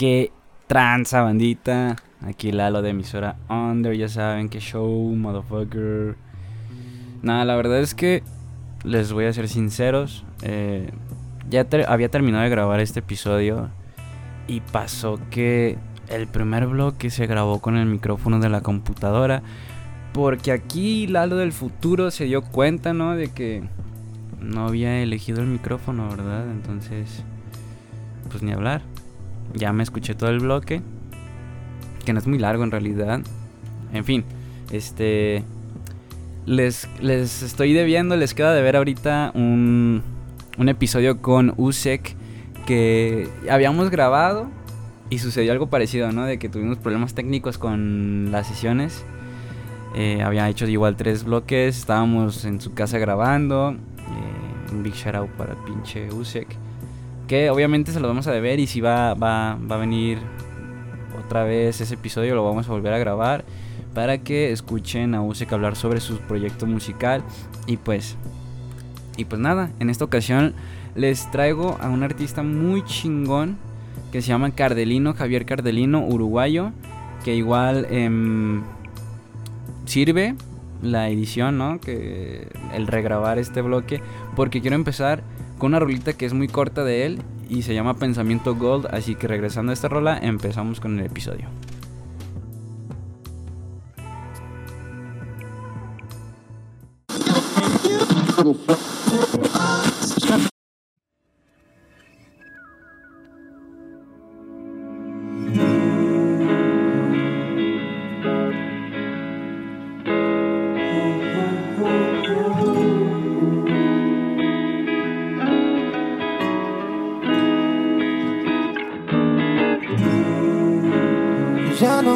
qué tranza bandita. Aquí Lalo de emisora Under, ya saben qué show, motherfucker. Nada, la verdad es que les voy a ser sinceros. Eh, ya había terminado de grabar este episodio y pasó que el primer bloque se grabó con el micrófono de la computadora. Porque aquí Lalo del futuro se dio cuenta, ¿no? De que no había elegido el micrófono, ¿verdad? Entonces, pues ni hablar. Ya me escuché todo el bloque. Que no es muy largo en realidad. En fin, este... Les, les estoy debiendo, les queda de ver ahorita un, un episodio con Usek que habíamos grabado y sucedió algo parecido, ¿no? De que tuvimos problemas técnicos con las sesiones. Eh, había hecho igual tres bloques, estábamos en su casa grabando. Eh, un big shout out para el pinche Usek. Que obviamente se lo vamos a deber y si va, va, va a venir otra vez ese episodio, lo vamos a volver a grabar para que escuchen a Usek hablar sobre su proyecto musical. Y pues, y pues nada, en esta ocasión les traigo a un artista muy chingón que se llama Cardelino, Javier Cardelino, uruguayo, que igual em, sirve la edición, ¿no? Que el regrabar este bloque, porque quiero empezar con una rolita que es muy corta de él y se llama Pensamiento Gold, así que regresando a esta rola empezamos con el episodio.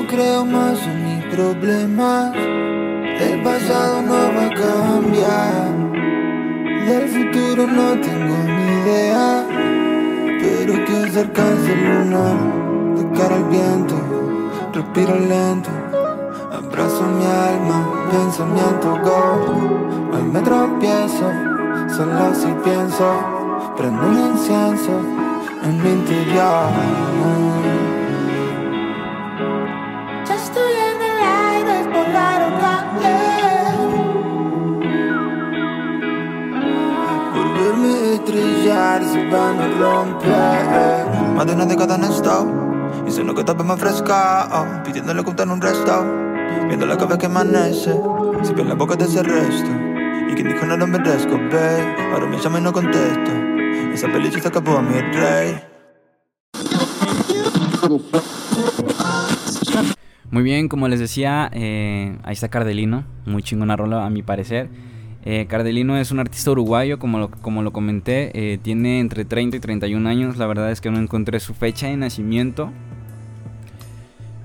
Creo más en mis problemas. El pasado no va a cambiar. Del futuro no tengo ni idea. Pero que se alcance el lunar. De cara al viento, respiro lento. Abrazo mi alma, pensamiento go. Hoy me tropiezo, solo si pienso. Prendo un incienso en mi interior. Estrellar se van a romper Más de una década en estado Y sé lo que tal vez me fresca Pidiéndole contar un resto. Viendo la cabeza que amanece Siempre en la boca de ese resto. Y quien dijo no lo merezco, babe Ahora me llama y no contesto. Esa peli se acabó a mi rey. Muy bien, como les decía, eh, ahí está Cardelino, muy chingona rola a mi parecer. Eh, Cardelino es un artista uruguayo, como lo, como lo comenté, eh, tiene entre 30 y 31 años, la verdad es que no encontré su fecha de nacimiento.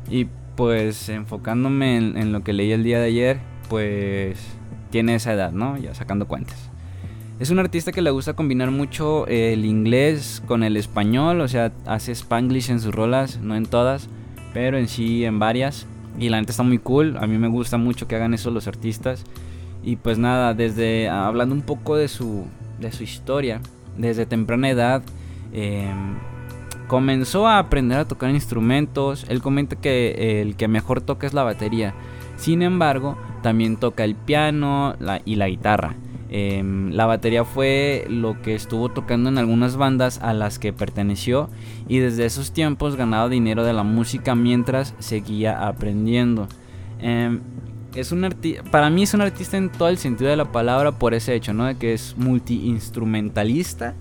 Y pues enfocándome en, en lo que leí el día de ayer, pues tiene esa edad, ¿no? Ya sacando cuentas. Es un artista que le gusta combinar mucho el inglés con el español, o sea, hace spanglish en sus rolas, no en todas, pero en sí en varias. Y la neta está muy cool, a mí me gusta mucho que hagan eso los artistas. Y pues nada, desde hablando un poco de su, de su historia, desde temprana edad, eh, comenzó a aprender a tocar instrumentos. Él comenta que el que mejor toca es la batería. Sin embargo, también toca el piano la, y la guitarra. Eh, la batería fue lo que estuvo tocando en algunas bandas a las que perteneció y desde esos tiempos ganaba dinero de la música mientras seguía aprendiendo. Eh, es un para mí es un artista en todo el sentido de la palabra por ese hecho, ¿no? De que es multiinstrumentalista,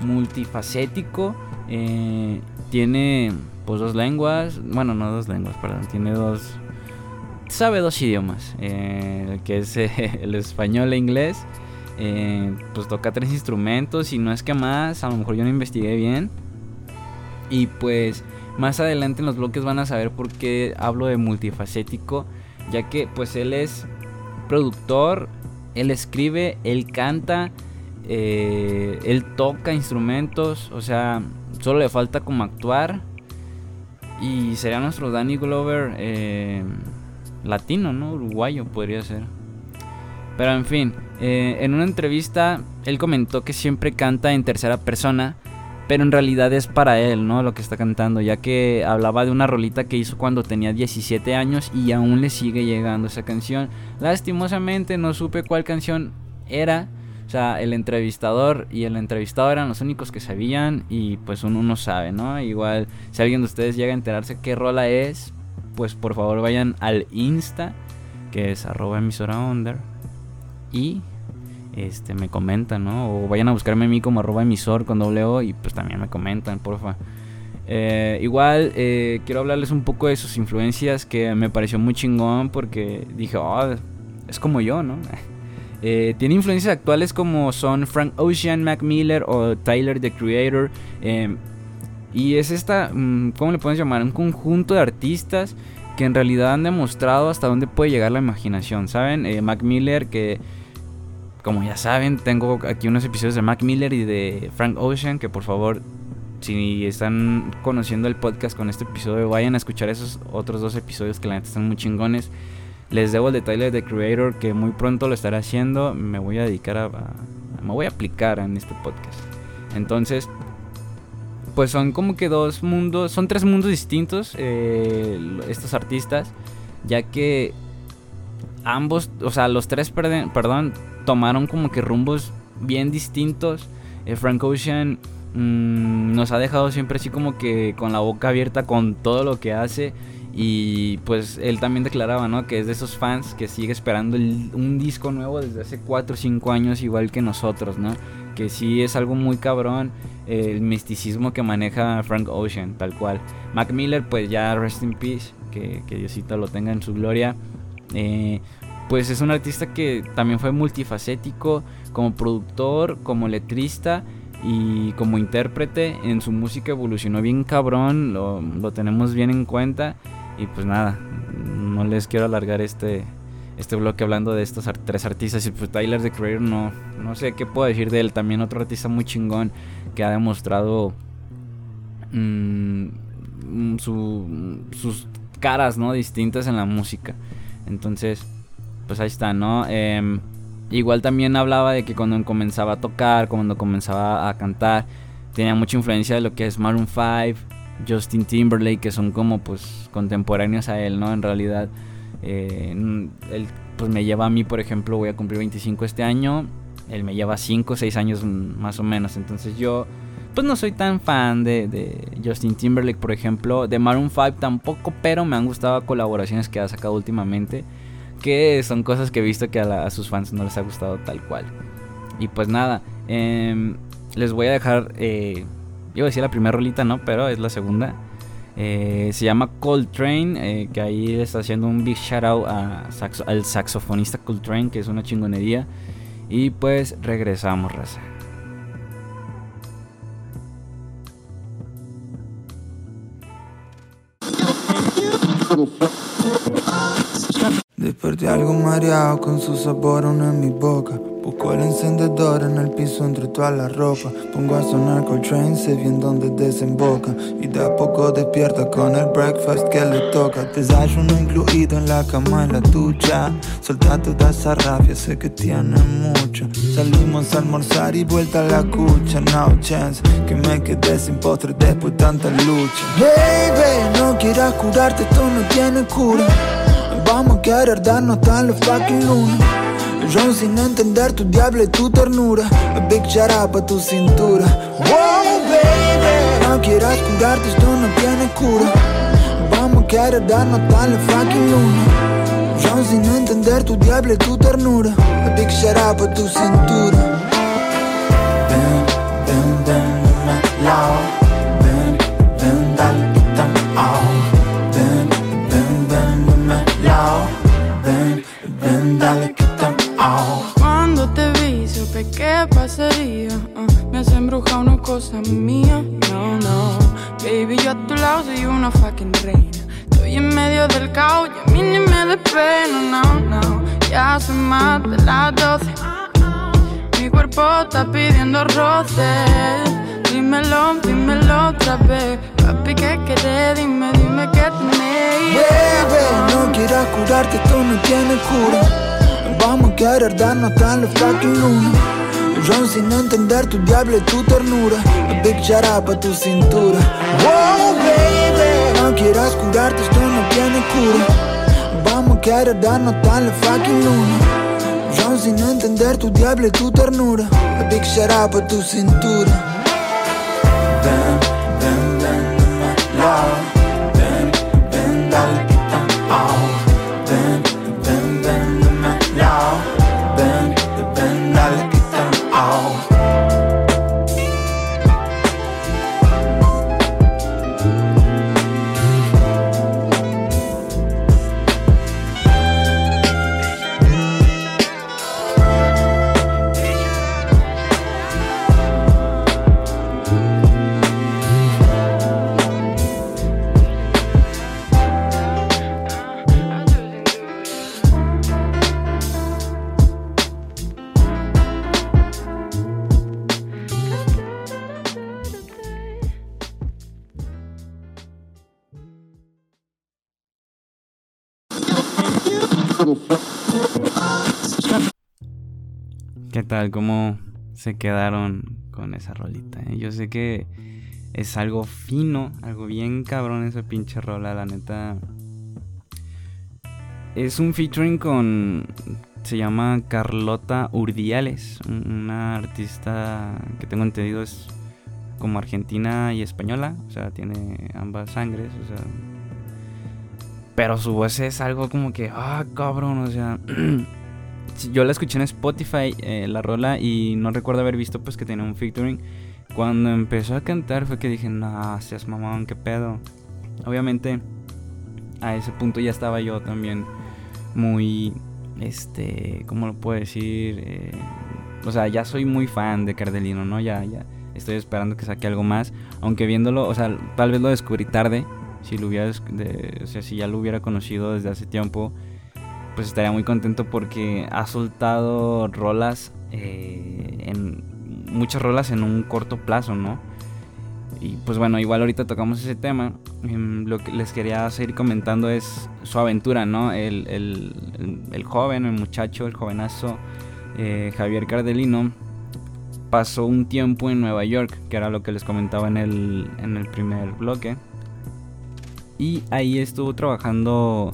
multifacético, eh, tiene pues dos lenguas, bueno, no dos lenguas, perdón, tiene dos sabe dos idiomas, eh, que es el español e inglés. Eh, pues toca tres instrumentos y no es que más, a lo mejor yo no investigué bien. Y pues más adelante en los bloques van a saber por qué hablo de multifacético, ya que pues él es productor, él escribe, él canta, eh, él toca instrumentos, o sea, solo le falta como actuar. Y sería nuestro Danny Glover eh, latino, ¿no? Uruguayo podría ser. Pero en fin, eh, en una entrevista él comentó que siempre canta en tercera persona pero en realidad es para él, ¿no? Lo que está cantando, ya que hablaba de una rolita que hizo cuando tenía 17 años y aún le sigue llegando esa canción. Lastimosamente no supe cuál canción era. O sea, el entrevistador y el entrevistado eran los únicos que sabían y pues uno no sabe, ¿no? Igual, si alguien de ustedes llega a enterarse qué rola es, pues por favor vayan al Insta, que es arroba emisora under, y este, me comentan, ¿no? O vayan a buscarme a mí como arroba emisor con doble y pues también me comentan, porfa. Eh, igual eh, quiero hablarles un poco de sus influencias que me pareció muy chingón porque dije, oh, es como yo, ¿no? Eh, tiene influencias actuales como son Frank Ocean, Mac Miller o Tyler the Creator. y es esta, mm, ¿cómo le podemos llamar? Un conjunto de artistas que en realidad han demostrado hasta dónde puede llegar la imaginación, ¿saben? Mac Miller que como ya saben, tengo aquí unos episodios de Mac Miller y de Frank Ocean que por favor, si están conociendo el podcast con este episodio, vayan a escuchar esos otros dos episodios que la neta están muy chingones. Les debo el detalle de Creator que muy pronto lo estaré haciendo. Me voy a dedicar a, me voy a aplicar en este podcast. Entonces, pues son como que dos mundos, son tres mundos distintos eh, estos artistas, ya que ambos, o sea, los tres, perdón, tomaron como que rumbos bien distintos. Eh, Frank Ocean mm, nos ha dejado siempre así como que con la boca abierta con todo lo que hace. Y pues él también declaraba, ¿no? Que es de esos fans que sigue esperando un disco nuevo desde hace 4 o 5 años, igual que nosotros, ¿no? Que sí es algo muy cabrón el misticismo que maneja Frank Ocean, tal cual. Mac Miller, pues ya rest in peace, que, que Diosito lo tenga en su gloria. Eh, pues es un artista que también fue multifacético como productor, como letrista y como intérprete. En su música evolucionó bien cabrón, lo, tenemos bien en cuenta. Y pues nada, no les quiero alargar este, este bloque hablando de estos tres artistas. Y pues Tyler The Creator no, no sé qué puedo decir de él. También otro artista muy chingón que ha demostrado mm, sus caras ¿no? distintas en la música. Entonces, pues ahí está, ¿no? Em, igual también hablaba de que cuando comenzaba a tocar, cuando comenzaba a cantar, tenía mucha influencia de lo que es Maroon 5, Justin Timberlake, que son como pues contemporáneos a él, ¿no? En realidad, eh, él pues me lleva a mí, por ejemplo, voy a cumplir 25 este año, él me lleva 5 o 6 años más o menos, entonces yo pues no soy tan fan de, de, Justin Timberlake, por ejemplo, de Maroon 5 tampoco, pero me han gustado colaboraciones que ha sacado últimamente que son cosas que he visto que a, sus fans no les ha gustado tal cual. Y pues nada, em, les voy a dejar, eh, iba a decir la primera rolita, ¿no? Pero es la segunda. Eh, se llama Coltrane, eh, que ahí está haciendo un big shout out al saxofonista Coltrane, que es una chingonería. Y pues regresamos, raza. Desperté algo mareado con su sabor aún en mi boca. Busco el encendedor en el piso entre toda la ropa. Pongo a sonar Coltrane, sé bien dónde desemboca. Y de a poco despierta con el breakfast que le toca. Desayuno incluido en la cama, en la ducha. Solta toda esa rabia, sé que tiene mucha. Salimos a almorzar y vuelta a la cucha. No chance que me quedé sin postre después de tanta lucha. Baby, no quieras curarte, esto no tiene cura. Vamos a querer darnos tan los fucking lunes. Yo sin entender tu diablo y tu ternura. A big shout pa' tu cintura. Wow, baby. No quieras curarte, esto no tiene cura. Vamos a querer darnos tan los fucking lunes. Yo sin entender tu diablo y tu ternura. A big shout pa' tu cintura. Mía. No, no. Baby, yo a tu lado soy una fucking reina. Estoy en medio del caos y a mí ni me despeno. No, no. Ya son más de las doce. Mi cuerpo está pidiendo roce. Dímelo, dímelo otra vez. Papi, ¿qué querés? Dime, dime qué tenés. Baby, no quieras curarte, esto no tiene cura. Vamos a querer darnos tan los fucking lunes. Yo sin entender tu diablo y tu ternura. A big shout pa' tu cintura. Wow, baby. No quieras curarte, esto no tiene cura. Vamos a querer darnos tal la fucking luna. Yo sin entender tu diablo y tu ternura. A big shout pa' tu cintura. Ven, ven, ven, love. Ven, ven, dale, tal? ¿Cómo se quedaron con esa rolita? eh? Yo sé que es algo fino, algo bien cabrón esa pinche rola, la neta. Es un featuring con. Se llama Carlota Urdiales, un- una artista que tengo entendido es como argentina y española, o sea, tiene ambas sangres, o sea. Pero su voz es algo como que, ah, cabrón, o sea. Yo la escuché en Spotify, eh, la rola, y no recuerdo haber visto pues que tenía un featuring. Cuando empezó a cantar fue que dije, no, seas mamón, qué pedo. Obviamente, a ese punto ya estaba yo también muy, este, ¿cómo lo puedo decir? Eh, o sea, ya soy muy fan de Cardelino, ¿no? Ya, ya estoy esperando que saque algo más. Aunque viéndolo, o sea, tal vez lo descubrí tarde. Si lo hubiera, o sea, si ya lo hubiera conocido desde hace tiempo pues estaría muy contento porque ha soltado rolas eh, en muchas rolas en un corto plazo, ¿no? Y pues bueno, igual ahorita tocamos ese tema. Em, lo que les quería seguir comentando es su aventura, ¿no? El, el- joven, el muchacho, el jovenazo eh, Javier Cardelino pasó un tiempo en Nueva York, que era lo que les comentaba en el, en el primer bloque. Y ahí estuvo trabajando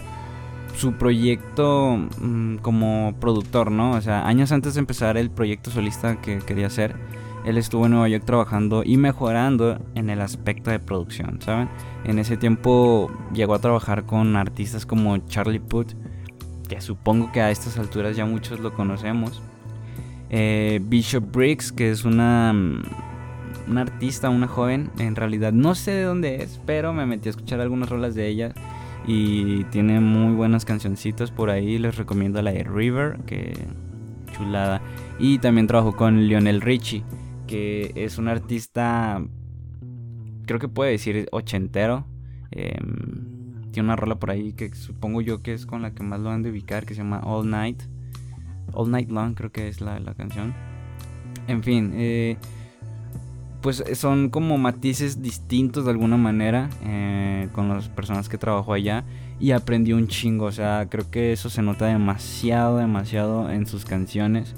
su proyecto mm, como productor, ¿no? O sea, años antes de empezar el proyecto solista que quería hacer, él estuvo en Nueva York trabajando y mejorando en el aspecto de producción, ¿saben? En ese tiempo llegó a trabajar con artistas como Charlie Puth, que supongo que a estas alturas ya muchos lo conocemos. Eh, Bishop Briggs, que es una, mm, una artista, una joven, en realidad no sé de dónde es, pero me metí a escuchar algunas rolas de ella y tiene muy buenas cancioncitas por ahí. Les recomiendo la de River, que chulada. Y también trabajó con Lionel Richie, que es un artista, creo que puede decir ochentero. Em, tiene una rola por ahí que supongo yo que es con la que más lo han de ubicar, que se llama All Night. All Night Long creo que es la, la canción. En fin, eh, pues son como matices distintos de alguna manera eh, con las personas que trabajó allá y aprendió un chingo, o sea, creo que eso se nota demasiado, demasiado en sus canciones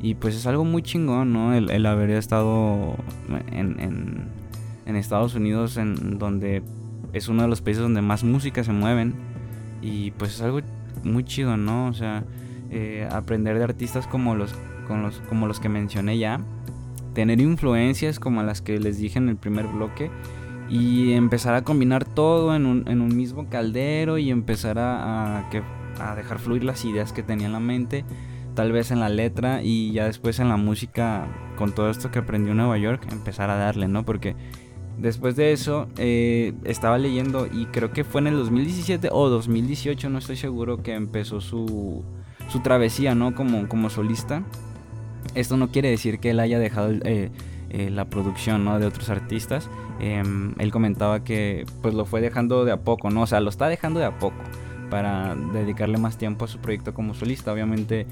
y pues es algo muy chingón, ¿no? El, haber estado en Estados Unidos, en donde es uno de los países donde más música se mueven y pues es algo muy chido, ¿no? O sea, eh, aprender de artistas como los, con los, como los que mencioné ya tener influencias como las que les dije en el primer bloque y empezar a combinar todo en un, en un mismo caldero y empezar a, a que, a dejar fluir las ideas que tenía en la mente, tal vez en la letra y ya después en la música, con todo esto que aprendió en Nueva York, empezar a darle, ¿no? Porque después de eso eh, estaba leyendo y creo que fue en el 2017 o 2018, no estoy seguro, que empezó su, su travesía, ¿no? Como, como solista. Esto no quiere decir que él haya dejado eh, eh, la producción ¿no? de otros artistas. Eh, él comentaba que pues lo fue dejando de a poco, ¿no? O sea, lo está dejando de a poco para dedicarle más tiempo a su proyecto como solista. Obviamente,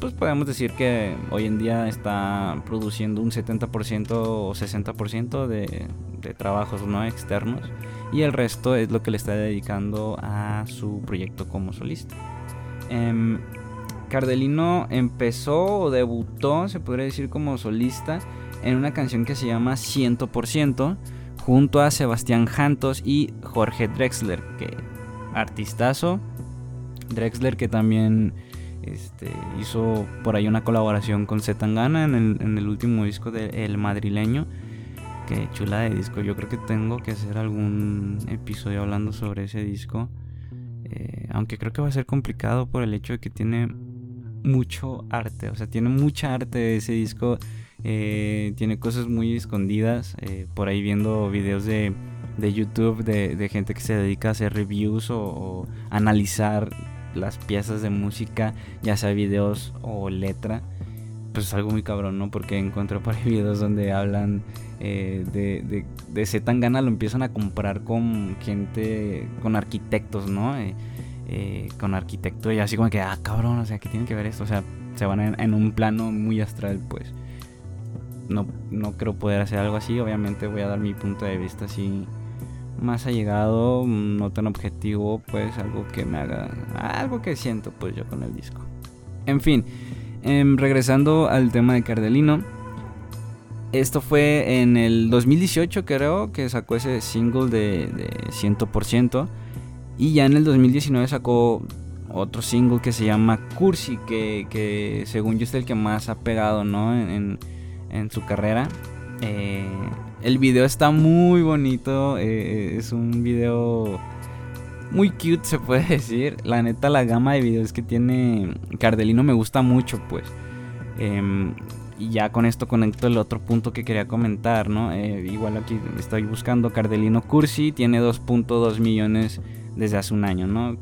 pues podemos decir que hoy en día está produciendo un 70% o 60% de, de trabajos no externos y el resto es lo que le está dedicando a su proyecto como solista. Em, Cardelino empezó o debutó, se podría decir como solista, en una canción que se llama 100%, junto a Sebastián Jantos y Jorge Drexler, que artistazo. Drexler que también este, hizo por ahí una colaboración con Zetangana en el, en el último disco de El Madrileño. Que chula de disco. Yo creo que tengo que hacer algún episodio hablando sobre ese disco. Eh, aunque creo que va a ser complicado por el hecho de que tiene mucho arte. O sea, tiene mucha arte ese disco. Eh, tiene cosas muy escondidas. Eh, por ahí viendo videos de, de YouTube de, de, gente que se dedica a hacer reviews o, analizar las piezas de música, ya sea videos o letra. Pues es algo muy cabrón, ¿no? Porque encuentro por ahí videos donde hablan eh, de, de, de Zetangana, lo empiezan a comprar con gente, con arquitectos, ¿no? Eh, eh, con arquitecto y así como que, ah, cabrón, o sea, ¿qué tiene que ver esto? O sea, se van en, en un plano muy astral, pues. No, no creo poder hacer algo así, obviamente voy a dar mi punto de vista así más allegado, no tan objetivo, pues algo que me haga, algo que siento pues yo con el disco. En fin, eh, regresando al tema de Cardelino, esto fue en el 2018 creo que sacó ese single de, de 100%. Y ya en el 2019 sacó otro single que se llama Cursi, que, que según yo es el que más ha pegado, ¿no? En, en, su carrera. Eh, el video está muy bonito, eh, es un video muy cute se puede decir. La neta la gama de videos que tiene Cardelino me gusta mucho, pues. Eh, y ya con esto conecto el otro punto que quería comentar, ¿no? Eh, igual aquí estoy buscando Cardelino Cursi, tiene 2.2 millones desde hace un año, ¿no?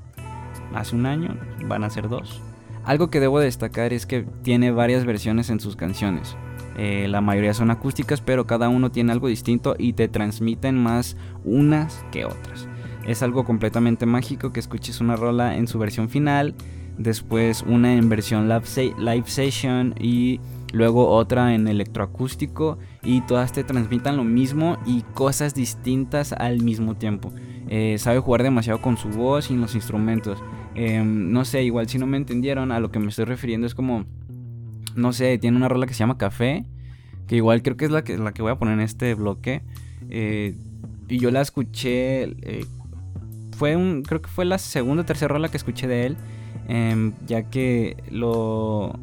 Hace un año van a ser dos. Algo que debo destacar es que tiene varias versiones en sus canciones. Eh, la mayoría son acústicas, pero cada uno tiene algo distinto y te transmiten más unas que otras. Es algo completamente mágico que escuches una rola en su versión final, después una en versión live session y luego otra en electroacústico y todas te transmitan lo mismo y cosas distintas al mismo tiempo. Eh, sabe jugar demasiado con su voz y los instrumentos. Eh, no sé, igual si no me entendieron, a lo que me estoy refiriendo es como, no sé, tiene una rola que se llama Café, que igual creo que es la que, la que voy a poner en este bloque. Eh, y yo la escuché, eh, fue un, creo que fue la segunda o tercera rola que escuché de él, em, ya que lo...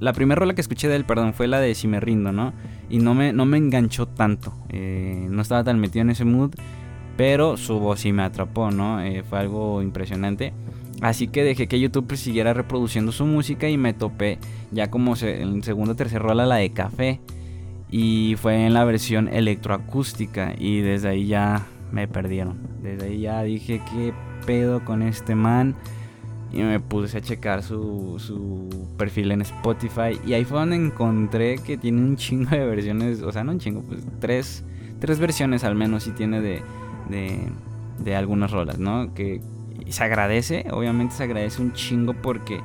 La primera rola que escuché de él, perdón, fue la de Si me rindo, ¿no? Y no me, no me enganchó tanto. Eh, no estaba tan metido en ese mood. Pero su voz sí me atrapó, ¿no? Eh, fue algo impresionante. Así que dejé que YouTube siguiera reproduciendo su música y me topé ya como se, en segunda o tercera rola la de Café. Y fue en la versión electroacústica. Y desde ahí ya me perdieron. Desde ahí ya dije, ¿qué pedo con este man? Y me puse a checar su, su, perfil en Spotify. Y ahí fue donde encontré que tiene un chingo de versiones. O sea, no un chingo, pues tres, tres versiones al menos sí tiene de, de, de algunas rolas, ¿no? Que se agradece, obviamente se agradece un chingo porque,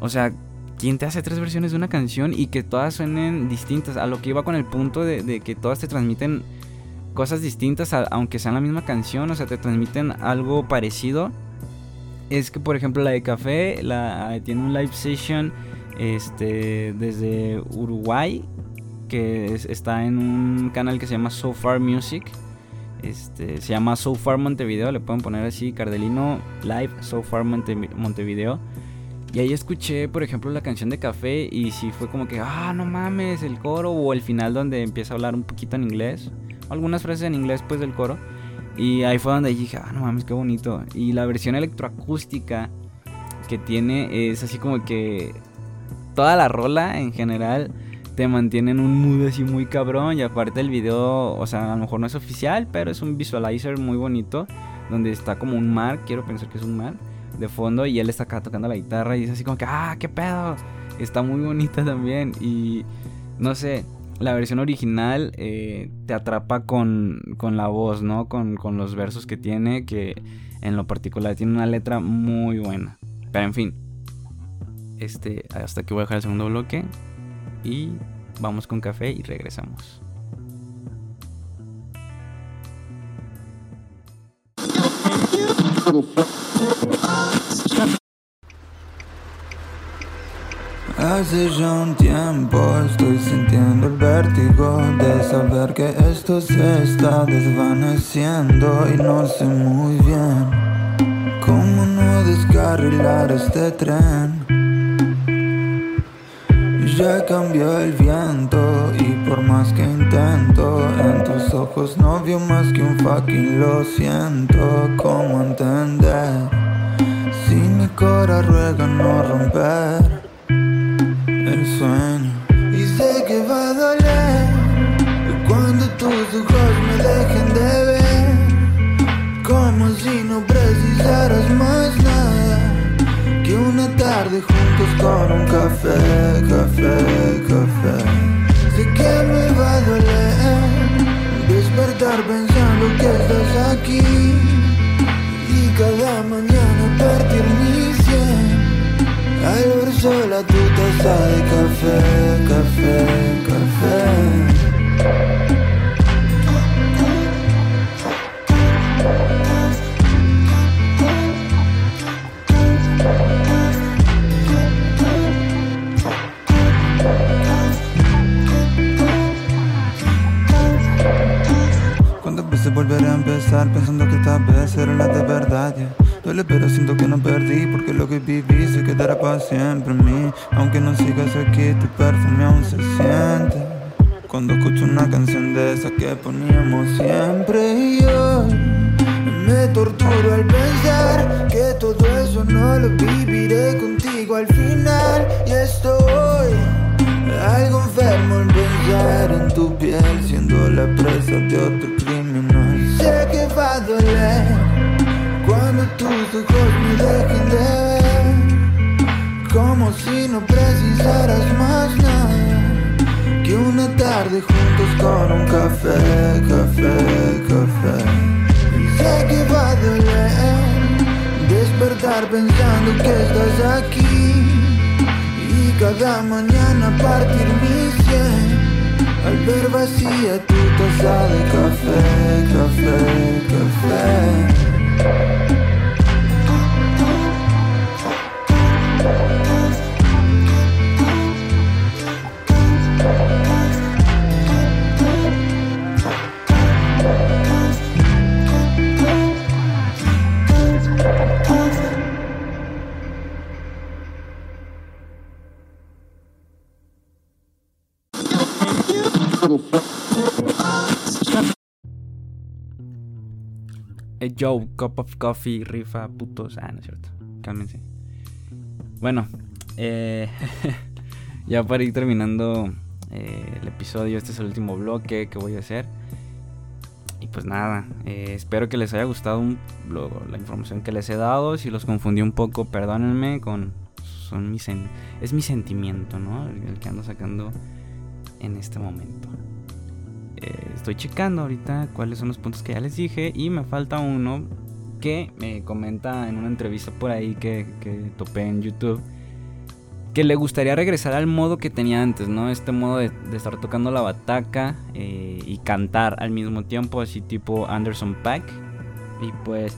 o sea, ¿quién te hace tres versiones de una canción y que todas suenen distintas? A lo que iba con el punto de, de que todas te transmiten cosas distintas, a, aunque sean la misma canción, o sea, te transmiten algo parecido. Es que, por ejemplo, la de Café la, tiene un live session este, desde Uruguay, que es, está en un canal que se llama So Far Music. Este, se llama So Far Montevideo, le pueden poner así, Cardelino Live So Far Monte, Montevideo. Y ahí escuché, por ejemplo, la canción de Café y sí fue como que, ah, no mames, el coro o el final donde empieza a hablar un poquito en inglés. Algunas frases en inglés pues del coro. Y ahí fue donde dije, ah, no mames, qué bonito. Y la versión electroacústica que tiene es así como que toda la rola en general te mantiene en un mood así muy cabrón. Y aparte el video, o sea, a lo mejor no es oficial, pero es un visualizer muy bonito. Donde está como un mar, quiero pensar que es un mar, de fondo. Y él está acá tocando la guitarra y es así como que, ah, qué pedo. Está muy bonita también. Y no sé, la versión original eh, te atrapa con, con, la voz, ¿no? Con, con, los versos que tiene, que en lo particular tiene una letra muy buena. Pero en fin, este, hasta aquí voy a dejar el segundo bloque y vamos con café y regresamos. Hace ya un tiempo estoy sintiendo el vértigo de saber que esto se está desvaneciendo y no sé muy bien cómo no descarrilar este tren. Ya cambió el viento y por más que intento en tus ojos no veo más que un fucking lo siento. ¿Cómo entender? Si mi cora ruega no romper el sueño y sé que va a doler cuando tus ojos me dejen de ver como si no precisaras más nada que una tarde juntos con un café, café, café. Sé que me va a doler despertar pensando que estás aquí y cada mañana partir mi cien al ver sola tu taza de café, café, café. ¿Cuántas veces volveré a empezar pensando que esta vez era la de verdad? yeah? Duele pero siento que no perdí porque lo que viví se quedará para siempre en mí. Aunque no sigas aquí tu perfume aún se siente. Cuando escucho una canción de esas que poníamos siempre y yo me torturo al pensar que todo eso no lo viviré contigo al final. Y estoy algo enfermo al pensar en tu piel siendo la presa de otro criminal. Sé que va a doler tus ojos me dejen de ver, como si no precisaras más nada que una tarde juntos con un café, café, café. Y sé que va a doler despertar pensando que estás aquí y cada mañana partir mi cien al ver vacía tu taza de café, café, café. Hey Joe, cup of coffee, rifa, putos. Ah, no es cierto. Cálmense. Bueno, eh, ya para ir terminando eh, el episodio, este es el último bloque que voy a hacer. Y pues nada, eh, espero que les haya gustado un- lo- la información que les he dado. Si los confundí un poco, perdónenme. Con, son mis es mi sentimiento, ¿no? El, el que ando sacando en este momento. Eh, estoy checando ahorita cuáles son los puntos que ya les dije y me falta uno que me comenta en una entrevista por ahí que, que topé en YouTube que le gustaría regresar al modo que tenía antes, ¿no? Este modo de, estar tocando la bataca eh, y cantar al mismo tiempo, así tipo Anderson Pack. Y pues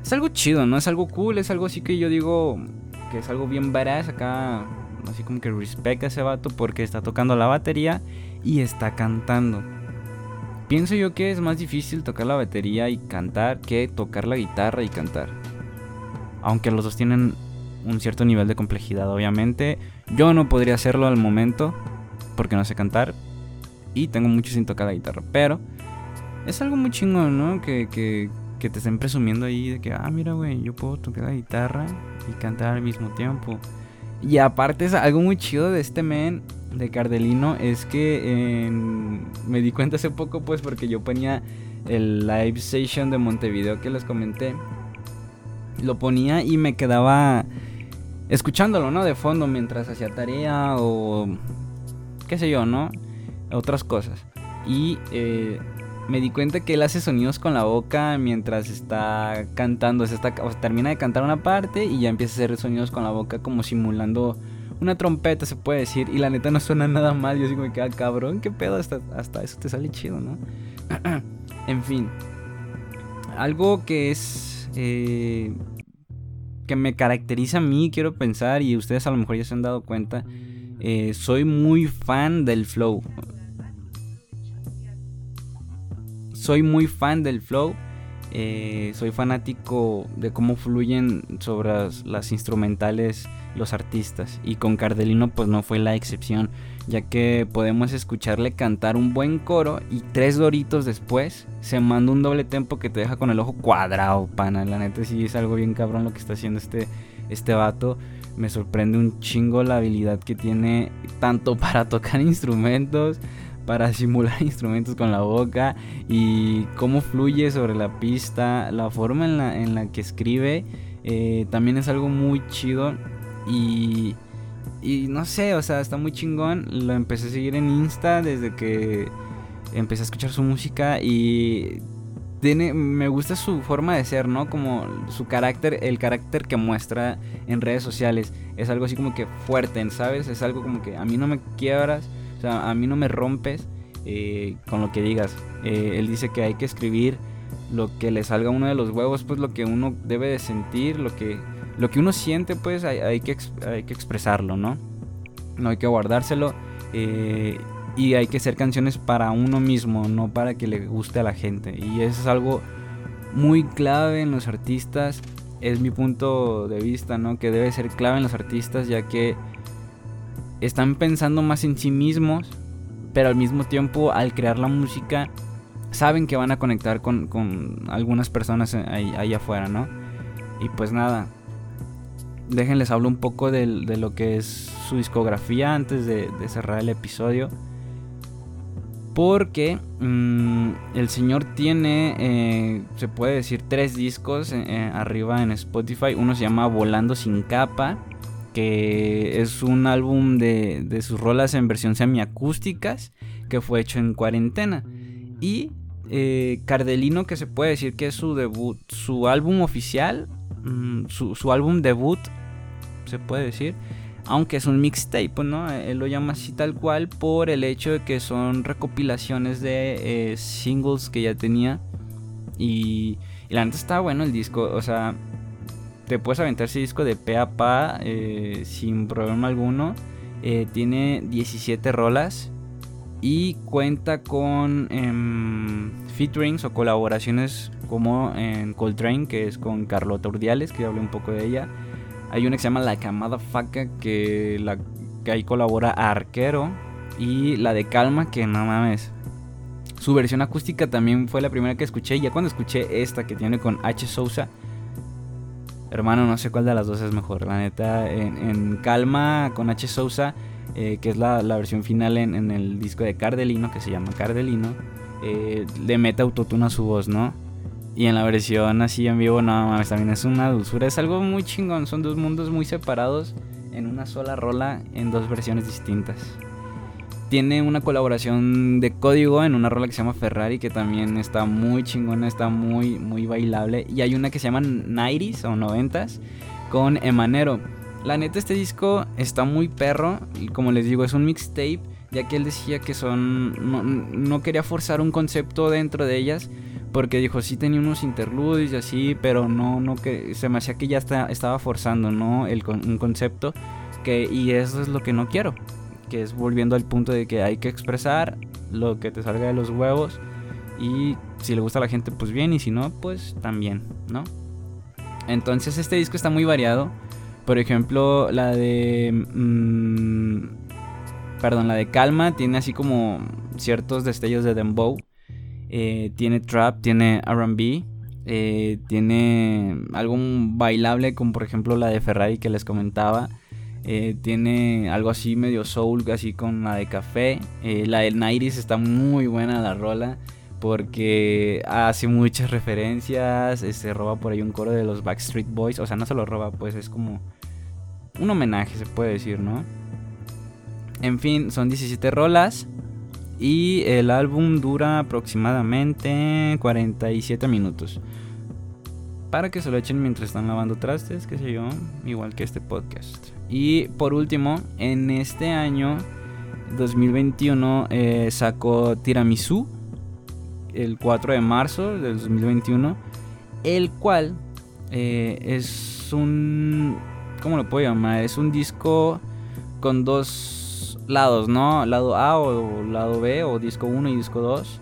es algo chido, ¿no? Es algo cool, es algo así que yo digo que es algo bien badass acá, así como que respect a ese vato porque está tocando la batería y está cantando. Pienso yo que es más difícil tocar la batería y cantar que tocar la guitarra y cantar. Aunque los dos tienen un cierto nivel de complejidad, obviamente. Yo no podría hacerlo al momento porque no sé cantar y tengo mucho sin tocar la guitarra. Pero es algo muy chingón, ¿no? Que, que, que te estén presumiendo ahí de que, ah, mira, güey, yo puedo tocar la guitarra y cantar al mismo tiempo. Y aparte es algo muy chido de este men de Cardelino es que en- me di cuenta hace poco pues porque yo ponía el live session de Montevideo que les comenté. Lo ponía y me quedaba escuchándolo, ¿no? De fondo mientras hacía tarea o qué sé yo, ¿no? Otras cosas. Y eh, me di cuenta que él hace sonidos con la boca mientras está cantando. O sea, está- termina de cantar una parte y ya empieza a hacer sonidos con la boca como simulando una trompeta, se puede decir. Y la neta no suena nada mal. Yo digo, que ah, cabrón, qué pedo, hasta, hasta eso te sale chido, ¿no? en fin. Algo que es... eh, que me caracteriza a mí, quiero pensar, y ustedes a lo mejor ya se han dado cuenta, Eh, soy muy fan del flow. Soy muy fan del flow. Eh, soy fanático de cómo fluyen sobre las instrumentales los artistas. Y con Cardelino pues no fue la excepción. Ya que podemos escucharle cantar un buen coro y tres doritos después se manda un doble tempo que te deja con el ojo cuadrado, pana. La neta sí es algo bien cabrón lo que está haciendo este, este vato. Me sorprende un chingo la habilidad que tiene tanto para tocar instrumentos, para simular instrumentos con la boca y cómo fluye sobre la pista, la forma en la, en la que escribe. Eh, también es algo muy chido y, y no sé, o sea, está muy chingón. Lo empecé a seguir en Insta desde que empecé a escuchar su música y tiene, me gusta su forma de ser, ¿no? Como su carácter, el carácter que muestra en redes sociales. Es algo así como que fuerte, ¿sabes? Es algo como que a mí no me quiebras, o sea, a mí no me rompes eh, con lo que digas. Eh, él dice que hay que escribir lo que le salga a uno de los huevos, pues lo que uno debe de sentir, lo que lo que uno siente, pues hay, que, hay que expresarlo, ¿no? No hay que guardárselo. Eh, y hay que hacer canciones para uno mismo, no para que le guste a la gente. Y eso es algo muy clave en los artistas. Es mi punto de vista, ¿no? Que debe ser clave en los artistas, ya que están pensando más en sí mismos, pero al mismo tiempo, al crear la música, saben que van a conectar con, con algunas personas ahí, ahí afuera, ¿no? Y pues nada, déjenles hablo un poco de, lo que es su discografía antes de, cerrar el episodio. Porque mm, el señor tiene, eh, se puede decir, tres discos eh, eh, arriba en Spotify. Uno se llama Volando sin capa, que es un álbum de, de sus rolas en versión semiacústicas, que fue hecho en cuarentena. Y Cardelino, que se puede decir que es su debut, su álbum oficial, mm, su, su álbum debut se puede decir. Aunque es un mixtape, ¿no? Él lo llama así tal cual por el hecho de que son recopilaciones de eh, singles que ya tenía. Y, la neta está bueno el disco, o sea, te puedes aventar ese disco de pe a pa eh, sin problema alguno. Eh, tiene 17 rolas y cuenta con em, featurings o colaboraciones como en Coltrane, que es con Carlota Urdiales, que hablé un poco de ella. Hay una que se llama La Camada Faca, que, la, que ahí colabora Arquero. Y la de Calma, que no mames. Su versión acústica también fue la primera que escuché. Ya cuando escuché esta que tiene con H. Sousa, hermano, no sé cuál de las dos es mejor. La neta, en, Calma con H. Sousa, eh, que es la, versión final en, el disco de Cardelino, que se llama Cardelino, eh, le mete autotune a su voz, ¿no? Y en la versión así en vivo, no mames, también es una dulzura. Es algo muy chingón. Son dos mundos muy separados en una sola rola en dos versiones distintas. Tiene una colaboración de código en una rola que se llama Ferrari, que también está muy chingona, está muy, muy bailable. Y hay una que se llama 90 o 90 con Emanero. La neta, este disco está muy perro. Como les digo, es un mixtape, ya que él decía que son. No, quería forzar un concepto dentro de ellas porque dijo, sí tenía unos interludios y así, pero no, no que se me hacía que ya está, estaba forzando, ¿no? El, un concepto que, y eso es lo que no quiero, que es volviendo al punto de que hay que expresar lo que te salga de los huevos y si le gusta a la gente, pues bien, y si no, pues también, ¿no? Entonces este disco está muy variado. Por ejemplo, la de... Mmm, perdón, la de Calma tiene así como ciertos destellos de Dembow eh, tiene trap, tiene RB, eh, tiene algo bailable como por ejemplo la de Ferrari que les comentaba. Eh, tiene algo así medio soul, así con la de café. la del Nairis está muy buena la rola porque hace muchas referencias. Este, roba por ahí un coro de los Backstreet Boys. O sea, no se lo roba, pues es como un homenaje, se puede decir, ¿no? En fin, son 17 rolas. Y el álbum dura aproximadamente 47 minutos. Para que se lo echen mientras están lavando trastes, qué sé yo, igual que este podcast. Y por último, en este año 2021 eh, sacó Tiramisu el 4 de marzo del 2021, el cual eh, es un... ¿Cómo lo puedo llamar? Es un disco con dos lados, ¿no? Lado A o lado B o disco 1 y disco 2.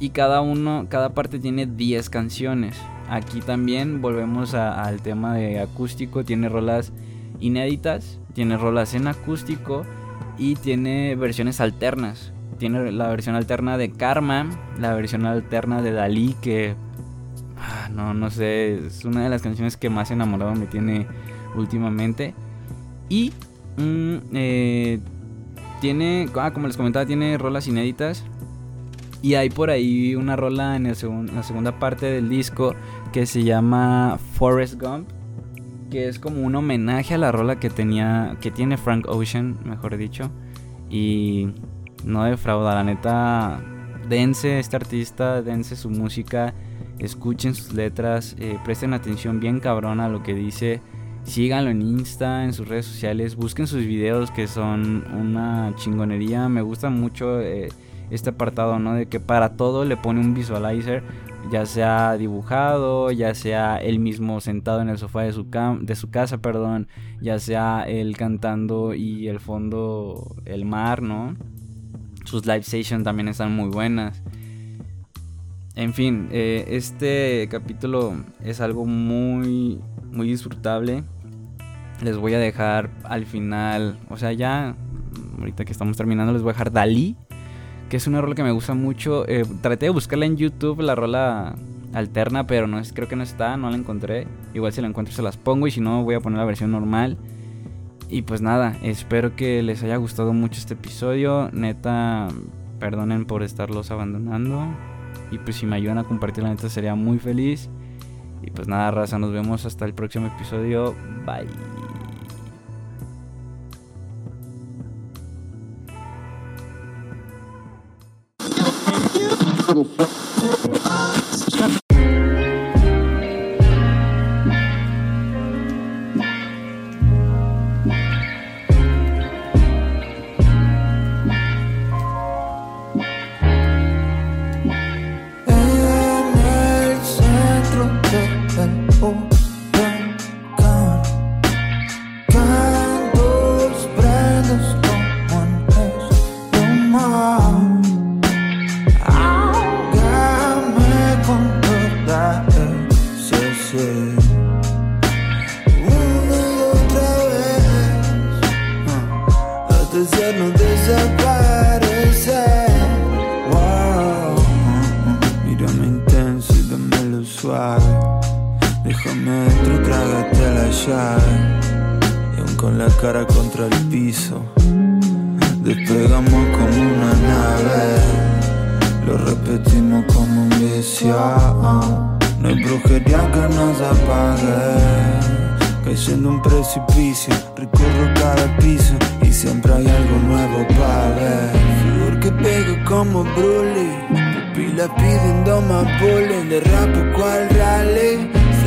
Y cada uno, cada parte tiene 10 canciones. Aquí también volvemos al tema de acústico. Tiene rolas inéditas, tiene rolas en acústico y tiene versiones alternas. Tiene la versión alterna de Karma, la versión alterna de Dalí, que ah, no, no sé, es una de las canciones que más enamorado me tiene últimamente. Y mm, eh, tiene, ah, como les comentaba, tiene rolas inéditas. Y hay por ahí una rola en, la segunda parte del disco que se llama Forest Gump. Que es como un homenaje a la rola que tenía. que tiene Frank Ocean, mejor dicho. Y no defrauda, la neta. Dense este artista, dense su música, escuchen sus letras, eh, presten atención bien cabrón a lo que dice. Síganlo en Insta, en sus redes sociales, busquen sus videos que son una chingonería. Me gusta mucho eh, este apartado, ¿no? De que para todo le pone un visualizer, ya sea dibujado, ya sea él mismo sentado en el sofá de su, de su casa, perdón, ya sea él cantando y el fondo, el mar, ¿no? Sus live sessions también están muy buenas. En fin, eh, este capítulo es algo muy, muy disfrutable les voy a dejar al final, o sea, ya ahorita que estamos terminando, les voy a dejar Dalí, que es una rola que me gusta mucho. Eh, traté de buscarla en YouTube, la rola alterna, pero no es, creo que no está, no la encontré. Igual si la encuentro se las pongo y si no voy a poner la versión normal. Y pues nada, espero que les haya gustado mucho este episodio. Neta, perdonen por estarlos abandonando. Y pues si me ayudan a compartir la neta sería muy feliz. Y pues nada, raza, nos vemos hasta el próximo episodio. Bye. Y aún con la cara contra el piso, despegamos como una nave. Lo repetimos como un vicio. No hay brujería que nos apague. Cayendo un precipicio, recorro cada piso y siempre hay algo nuevo para ver. Flor que pega como Broly, pupila pidiendo más polen, cual rally.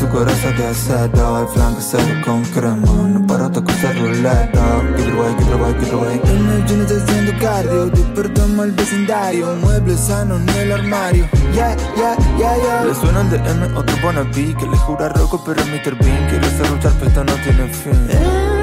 Dentro de de acero El flan se con crema No paro, toco esa ruleta Get away, get away, get away. En el gym estoy haciendo cardio Despertamos el vecindario. Muebles sanos en el armario. Yeah, yeah, yeah, yeah. Le suena el DM, otro wannabe Que le jura roco pero Mr. Bean. Quiere luchar, pero no tiene fin